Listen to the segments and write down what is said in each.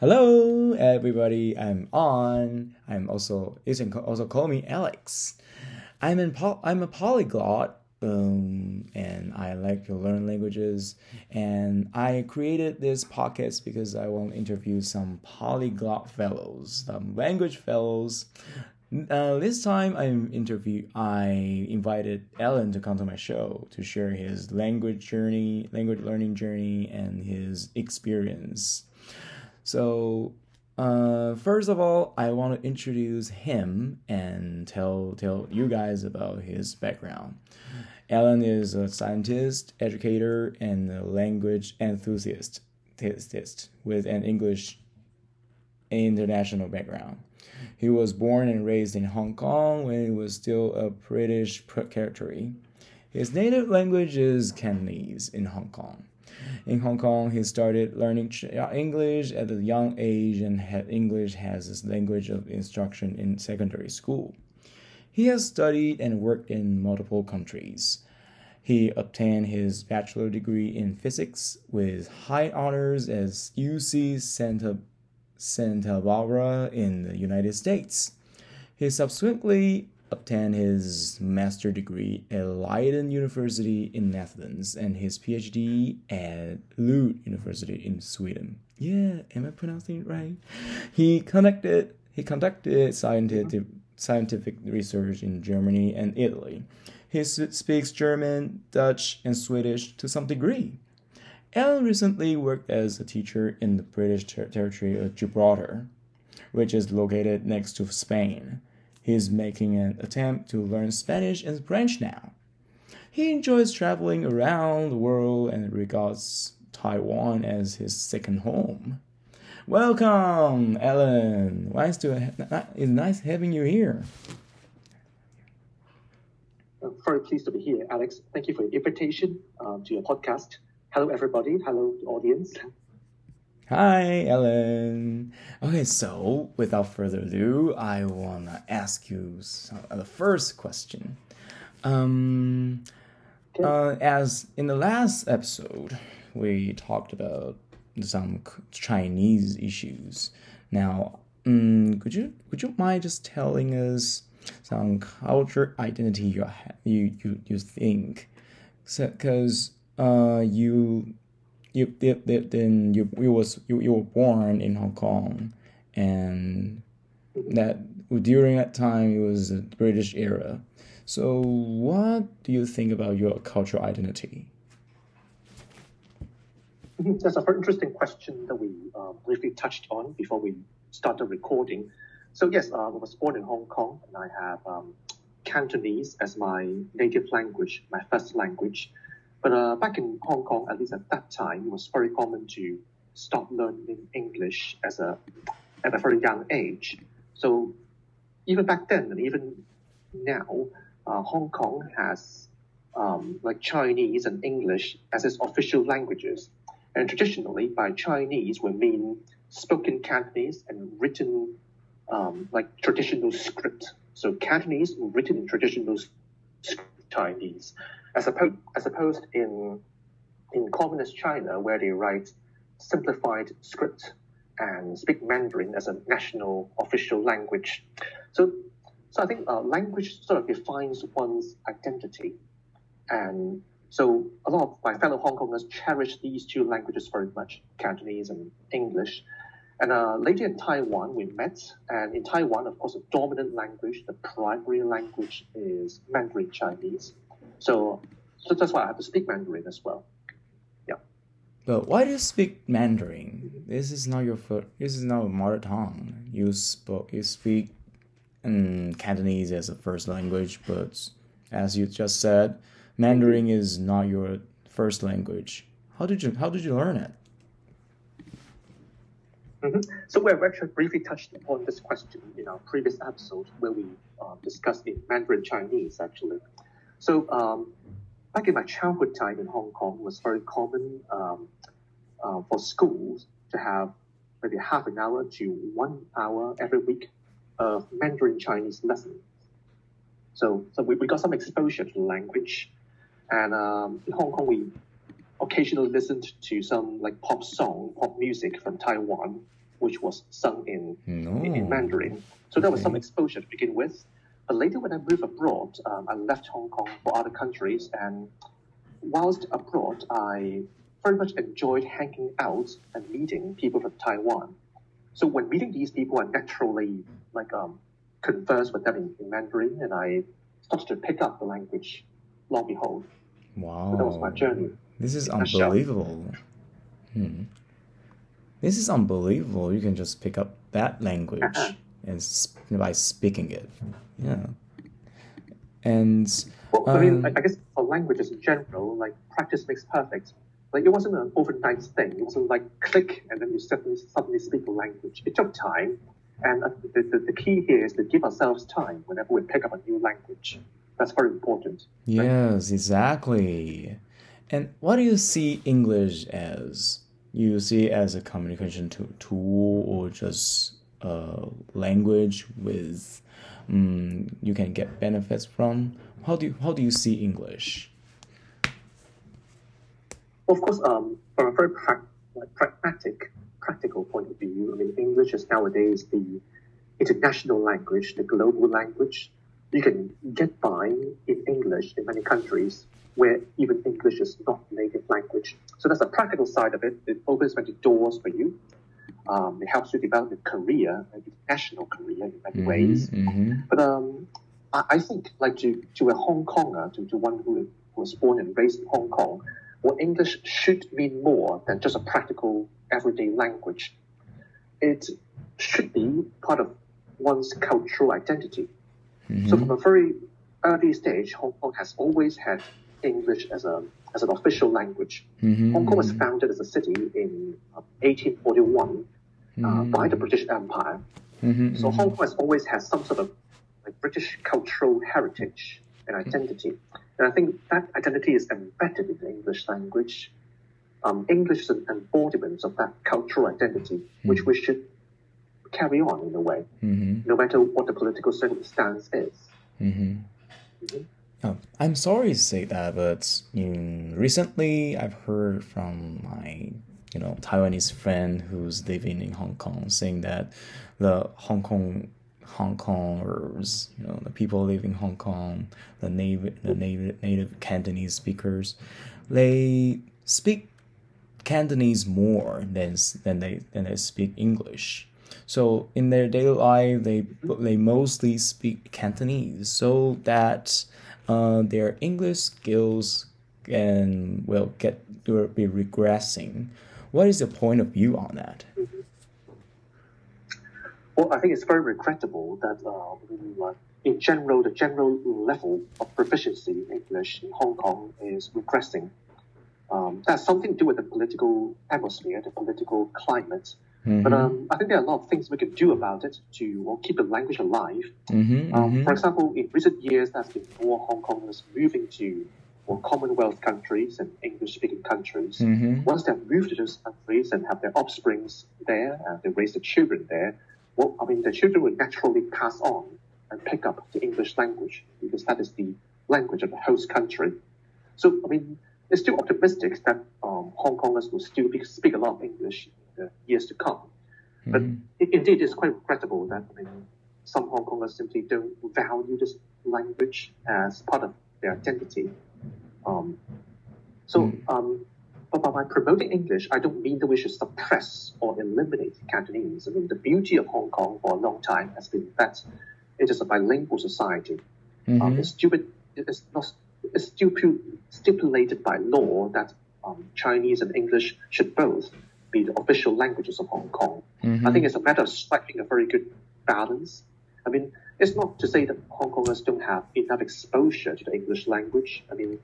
Hello, everybody. I'm on. I'm also you can also call me Alex. I'm in po- I'm a polyglot, um, and I like to learn languages. And I created this podcast because I want to interview some polyglot fellows, some language fellows. Uh, this time I interview I invited Alan to come to my show to share his language journey, language learning journey, and his experience. So, uh, first of all, I want to introduce him and tell tell you guys about his background. Alan is a scientist, educator, and a language enthusiast with an English international background. He was born and raised in Hong Kong when he was still a British territory. His native language is Cantonese in Hong Kong. In Hong Kong, he started learning uh, English at a young age and had English as his language of instruction in secondary school. He has studied and worked in multiple countries. He obtained his bachelor degree in physics with high honors at UC Santa, Santa Barbara in the United States. He subsequently obtained his master degree at Leiden University in Netherlands and his PhD at Lund University in Sweden. Yeah, am I pronouncing it right? He conducted he conducted scientific scientific research in Germany and Italy. He speaks German, Dutch, and Swedish to some degree. Alan recently worked as a teacher in the British ter territory of Gibraltar, which is located next to Spain. He is making an attempt to learn Spanish and French now. He enjoys traveling around the world and regards Taiwan as his second home. Welcome, Ellen. Nice to it's nice having you here. I'm very pleased to be here, Alex. Thank you for your invitation um, to your podcast. Hello, everybody. Hello, audience. Hi, Ellen. Okay, so without further ado, I wanna ask you some, uh, the first question. Um, uh, as in the last episode, we talked about some Chinese issues. Now, um, could you would you mind just telling us some culture identity you you you, you think? Because so, uh, you you then you you was you, you were born in Hong Kong, and that during that time it was the British era. So, what do you think about your cultural identity? Mm-hmm. That's a very interesting question that we uh, briefly touched on before we started recording. So, yes, uh, I was born in Hong Kong and I have um, Cantonese as my native language, my first language. But uh, back in Hong Kong, at least at that time, it was very common to start learning English as a at a very young age. So even back then, and even now, uh, Hong Kong has um, like Chinese and English as its official languages. And traditionally, by Chinese, we mean spoken Cantonese and written um, like traditional script. So Cantonese written in traditional Chinese as opposed, as opposed in in communist China, where they write simplified script and speak Mandarin as a national official language. So, so I think uh, language sort of defines one's identity, and so a lot of my fellow Hong Kongers cherish these two languages very much, Cantonese and English. And uh, later in Taiwan, we met, and in Taiwan, of course, the dominant language, the primary language is Mandarin Chinese. So, so that's why I have to speak Mandarin as well. Yeah. But why do you speak Mandarin? This is not your first, this is not a mother tongue. You spoke you speak um, Cantonese as a first language, but as you just said, Mandarin is not your first language. How did you how did you learn it? Mm-hmm. So we have actually briefly touched upon this question in our previous episode where we uh, discussed in Mandarin Chinese actually. So um, back in my childhood time in Hong Kong, it was very common um, uh, for schools to have maybe half an hour to one hour every week of Mandarin Chinese lessons. So, so we, we got some exposure to the language. And um, in Hong Kong, we occasionally listened to some like pop song, pop music from Taiwan. which was sung in, No. in, in Mandarin. So there was some exposure to begin with. But later, when I moved abroad, um, I left Hong Kong for other countries. And whilst abroad, I very much enjoyed hanging out and meeting people from Taiwan. So when meeting these people, I naturally like um, converse with them in, in Mandarin, and I started to pick up the language. Long behold, Wow. so that was my journey. This is unbelievable. Hmm. This is unbelievable. You can just pick up that language Uh-huh. And sp- by speaking it. Yeah. And Well, I mean, Um, I I guess for languages in general, like practice makes perfect. Like it wasn't an overnight thing. It wasn't like click and then you suddenly suddenly speak a language. It took time, and uh, the, the, the key here is to give ourselves time whenever we pick up a new language. That's very important. yes, exactly. And what do you see English as? You see it as a communication tool or just a language with um, you can get benefits from? How do you, how do you see English? Of course, um, from a very prac like pragmatic, practical point of view, I mean, English is nowadays the international language, the global language. You can get by in English in many countries where even English is not native language. So that's the practical side of it. It opens many doors for you. Um, it helps you develop your career, an professional career in many ways. Mhm, But um, I, I think, like to, to a Hong Konger, to, to one who was born and raised in Hong Kong, well, English should mean more than just a practical everyday language. It should be part of one's cultural identity. mhm, So from a very early stage, Hong Kong has always had English as a as an official language. mhm, Hong Kong was founded as a city in uh, 1841 uh, by the British Empire. mhm, So mhm. Hong Kong has always had some sort of like British cultural heritage and identity, and I think that identity is embedded in the English language. Um, English is an embodiment of that cultural identity, which we should carry on in a way, no matter what the political circumstance is. Oh, I'm sorry to say that, but recently I've heard from my, you know, Taiwanese friend who's living in Hong Kong saying that the Hong Kong Hong Kongers, you know, the people living in Hong Kong, the native the native native Cantonese speakers, they speak Cantonese more than than they than they speak English. So in their daily life, they they mostly speak Cantonese, so that uh, their English skills can will get will be regressing. What is your point of view on that? Well, I think it's very regrettable that, uh, uh, in general, the general level of proficiency in English in Hong Kong is regressing. Um, that's something to do with the political atmosphere, the political climate. But um, I think there are a lot of things we can do about it to well, keep the language alive. Mm-hmm, Um, For example, in recent years, there's been more Hong Kongers moving to more Commonwealth countries and English-speaking countries. mm-hmm, Once they've moved to those countries and have their offsprings there, and they raise their children there, well, I mean, the children will naturally pass on and pick up the English language because that is the language of the host country. So, I mean, it's still optimistic that um, Hong Kongers will still be, speak a lot of English in the years to come. But Mhm. i- indeed, it's quite regrettable that I mean, some Hong Kongers simply don't value this language as part of their identity. Um, so, Mm. um, but by promoting English, I don't mean that we should suppress or eliminate Cantonese. I mean, the beauty of Hong Kong for a long time has been that it is a bilingual society. Um, Mhm. it's, stupid, it's, not, it's stipu- stipulated by law that um, Chinese and English should both be the official languages of Hong Kong. I think it's a matter of striking a very good balance. I mean, it's not to say that Hong Kongers don't have enough exposure to the English language. I mean,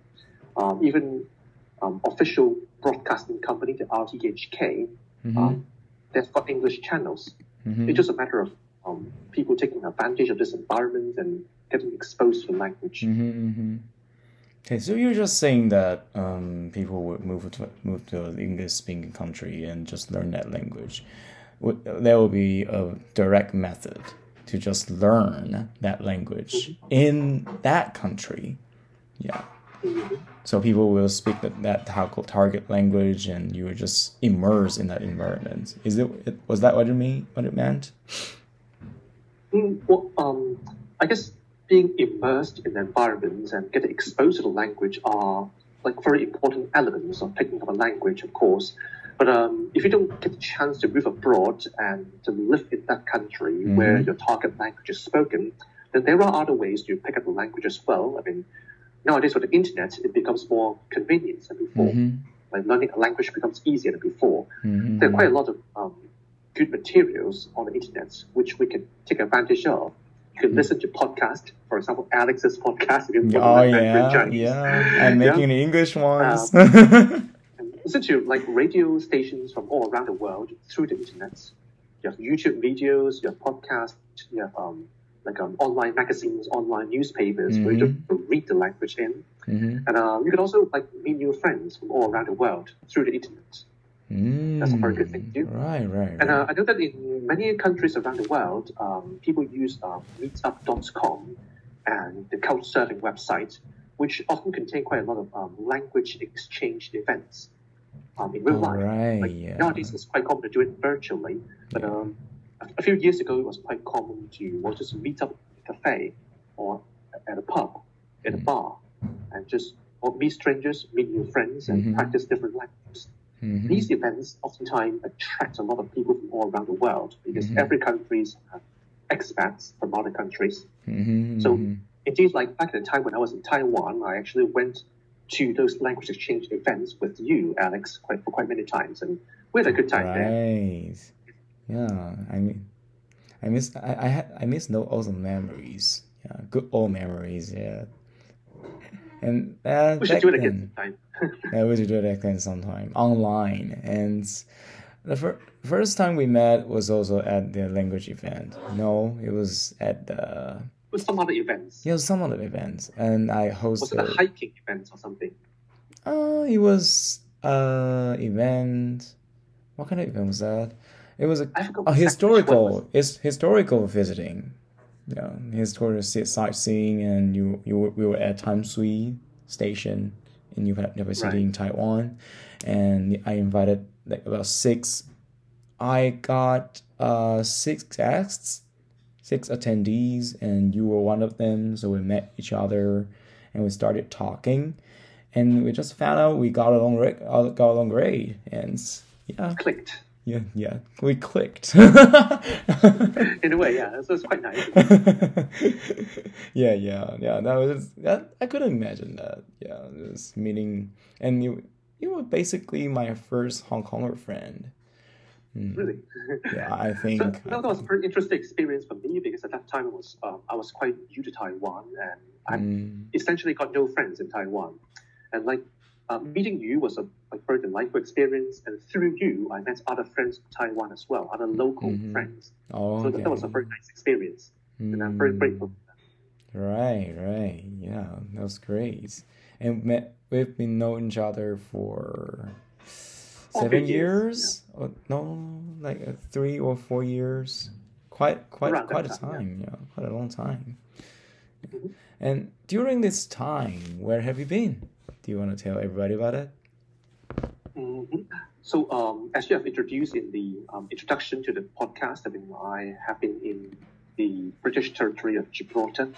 um, even um, official broadcasting company, the RTHK, Mhm. um, they've got English channels. Mhm. It's just a matter of um, people taking advantage of this environment and getting exposed to the language. Mm-hmm, mm-hmm. Okay, so you're just saying that um, people would move to move to an English-speaking country and just learn that language. Would- There will be a direct method to just learn that language in that country. Yeah. So people will speak that, that tar- target language, and you were just immersed in that environment. Is it? it was that what you mean? What it meant? Mm, well, um, I guess being immersed in the environment and getting exposed to the language are like very important elements of picking up a language, of course. But um, if you don't get the chance to move abroad and to live in that country where Mhm. your target language is spoken, then there are other ways to pick up the language as well. I mean, nowadays with the internet, it becomes more convenient than before. Mm-hmm. Like learning a language becomes easier than before. Mm-hmm. There are quite a lot of um, good materials on the internet which we can take advantage of. You can listen to podcasts, for example, Alex's podcast. If you Oh yeah, yeah. I'm Yeah. making the English ones. And listen to like radio stations from all around the world through the internet. You have YouTube videos, you have podcasts, you have um, like um, online magazines, online newspapers where you just read the language in. mm-hmm. And uh, you can also like meet new friends from all around the world through the internet. That's a very good thing to do. Mm, Right, right. And uh, I know that in many countries around the world, um, people use uh, Meetup.com and the Couchsurfing website, which often contain quite a lot of um, language exchange events um, in real life. Right, Like, yeah. Nowadays, it's quite common to do it virtually, but Yeah. A, few years ago, it was quite common to well, just meet up at a cafe or at a pub, in a Mm. bar, and just or meet strangers, meet new friends, and Mhm. practice different languages. Mhm. These events oftentimes attract a lot of people from all around the world because Mhm. every countries have expats from other countries. Mhm, So mhm. indeed, like back in the time when I was in Taiwan, I actually went to those language exchange events with you, Alex, quite for quite many times, and we had a good time there. Yeah, I mean, I miss I I, had, I miss those awesome memories. Yeah, good old memories. Yeah. And uh, We should do it again sometime. Yeah, we should do it again sometime online. And the fir- first time we met was also at the language event. No, it was at the With some other events. yeah, some other events, and I hosted. Was it a hiking event or something? Uh, it was uh event. What kind of event was that? It was a, a exactly which one was historical. It's historical visiting. Yeah, historical si- sightseeing, and you you were- we were at Tamsui Station in University City in Taiwan, and I invited like about six. I got uh six guests, six attendees, and you were one of them. So we met each other, and we started talking, and we just found out we got along got along great, and yeah, Clicked. Yeah, yeah, we clicked. In a way, yeah. So it's quite nice. yeah, yeah, yeah. That was that. I couldn't imagine that. Yeah, this meeting, and you, you were basically my first Hong Konger friend. Mm, Really. Yeah, I think. So no, that was a pretty interesting experience for me because at that time it was um, I was quite new to Taiwan and I Mm, essentially got no friends in Taiwan, and like uh, meeting you was a like very delightful experience, and through you I met other friends from Taiwan as well, other local Mhm. friends. oh, So that, that was a very nice experience, and I'm very Mm, grateful. Right, right. Yeah, that was great. And met, we've been knowing each other for Oh, seven years, years. Or, no, like uh, three or four years. Quite, quite, Around quite a time, yeah. time. Yeah. quite a long time. Mhm. And during this time, where have you been? Do you want to tell everybody about it? Mhm. So, um, as you have introduced in the um, introduction to the podcast, I mean, I have been in the British territory of Gibraltar,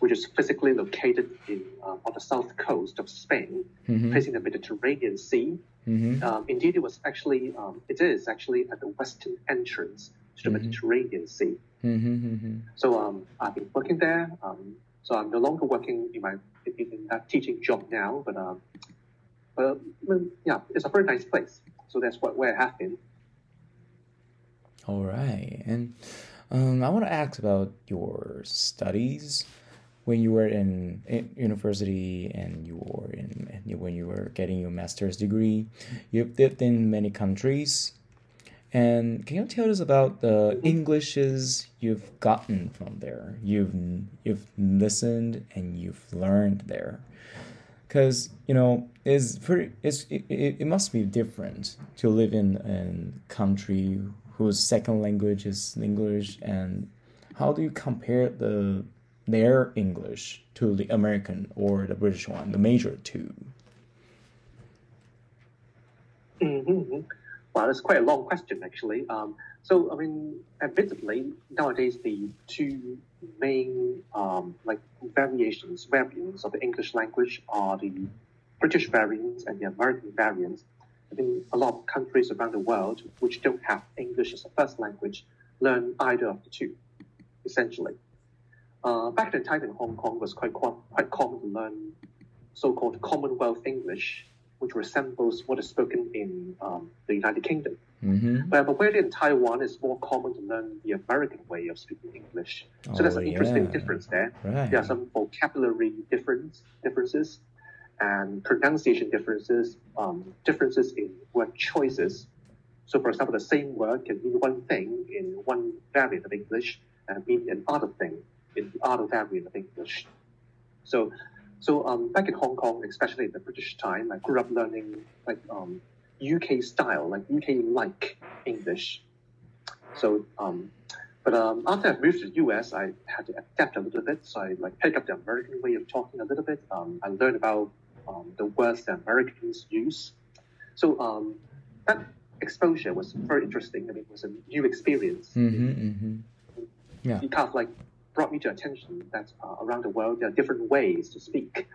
which is physically located in uh, on the south coast of Spain, Mm-hmm. facing the Mediterranean Sea. Mm-hmm. Um, indeed, it was actually um, it is actually at the western entrance to the Mhm. Mediterranean Sea. Mm-hmm. So um, I've been working there. Um, so I'm no longer working in my in, in that teaching job now, but but yeah, it's a very nice place. So that's what where I have been. All right, and um, I want to ask about your studies when you were in, in university and you were in when you were getting your master's degree. You've lived in many countries, and can you tell us about the Englishes you've gotten from there? You've you've listened and you've learned there because you know it's pretty it's it, it, it must be different to live in a country whose second language is english and how do you compare the their English to the American or the British one, the major two? Mm-hmm. Well, that's quite a long question, actually. Um, so, I mean, admittedly, nowadays the two main um, like variations, variants of the English language are the British variants and the American variants. I think a lot of countries around the world which don't have English as a first language learn either of the two, essentially. Uh, back in time in Hong Kong, was quite quite common to learn so-called Commonwealth English, which resembles what is spoken in um, the United Kingdom. Mm-hmm. But, where in Taiwan, it's more common to learn the American way of speaking English. So there's Oh, an interesting yeah. difference there. Right. There are some vocabulary difference differences and pronunciation differences, um, differences in word choices. So, for example, the same word can mean one thing in one variant of English and mean another thing in the other variant of English. So, so um, back in Hong Kong, especially in the British time, I grew up learning like um, UK style, like UK like English. So, um, but um, after I moved to the US, I had to adapt a little bit. So I like pick up the American way of talking a little bit. Um, I learned about um, the words that Americans use. So um, that exposure was very interesting. I mean, it was a new experience. Mm-hmm, mm-hmm. Yeah. It kind of like brought me to attention that uh, around the world there are different ways to speak,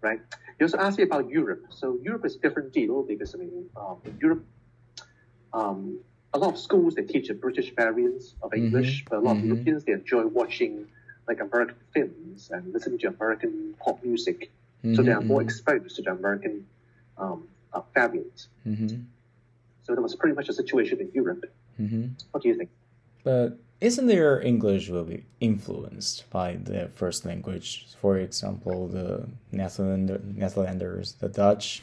right? You also asked me about Europe. So Europe is a different deal because I mean, um, in Europe, um, a lot of schools they teach a British variants of English, but a lot mhm. of Europeans they enjoy watching like American films and listening to American pop music, so they are more Mhm, exposed to the American um, uh, variant. mhm, So that was pretty much the situation in Europe. What do you think? But isn't their English will be influenced by their first language? For example, the Netherlander, Netherlanders, the Dutch,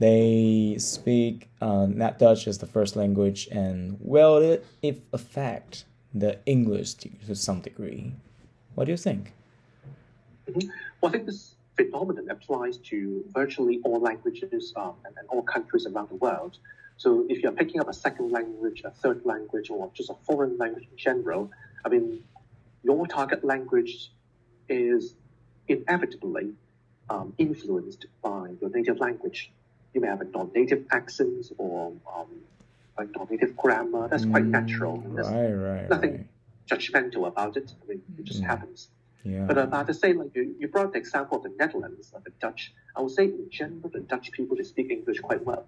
they speak uh, Dutch as the first language, and will it if affect the English to, some degree? What do you think? Well, I think this phenomenon applies to virtually all languages um, and, and all countries around the world. So if you're picking up a second language, a third language, or just a foreign language in general, I mean, your target language is inevitably um, influenced by your native language. You may have a non-native accent or um, a non-native grammar. That's quite natural. There's Right, right, nothing right. judgmental about it. I mean, it just Mm. happens. Yeah. But about to say, like you, you brought the example of the Netherlands, of the Dutch. I would say in general, the Dutch people they speak English quite well.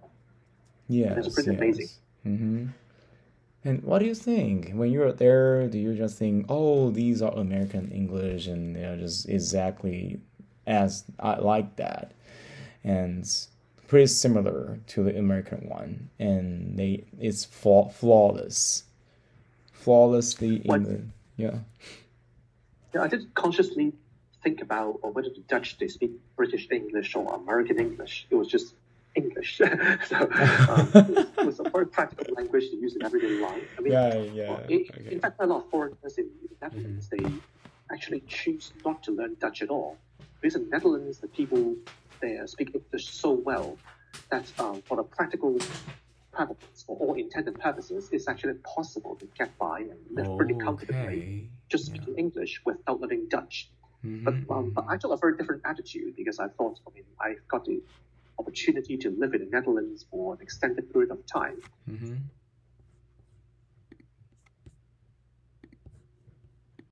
Yes, That's pretty amazing. Mm-hmm. And what do you think when you're there? Do you just think, "Oh, these are American English, and they're just exactly as I like that," and pretty similar to the American one, and they it's flaw- flawless, flawlessly What- yeah. Yeah, I didn't consciously think about or whether the Dutch they speak British English or American English. It was just English. so um, it was a very practical language to use in everyday life. I mean, Yeah, yeah. well, in, okay. in fact, a lot of foreigners in the Netherlands they actually choose not to learn Dutch at all. Because in the Netherlands, the people there speak English so well that um, for the practical purposes, for all intended purposes, it's actually possible to get by and live pretty comfortably Okay. just Yeah. speaking English without learning Dutch. But, Mhm, um, but I took a very different attitude because I thought, I mean, I got the opportunity to live in the Netherlands for an extended period of time. mhm.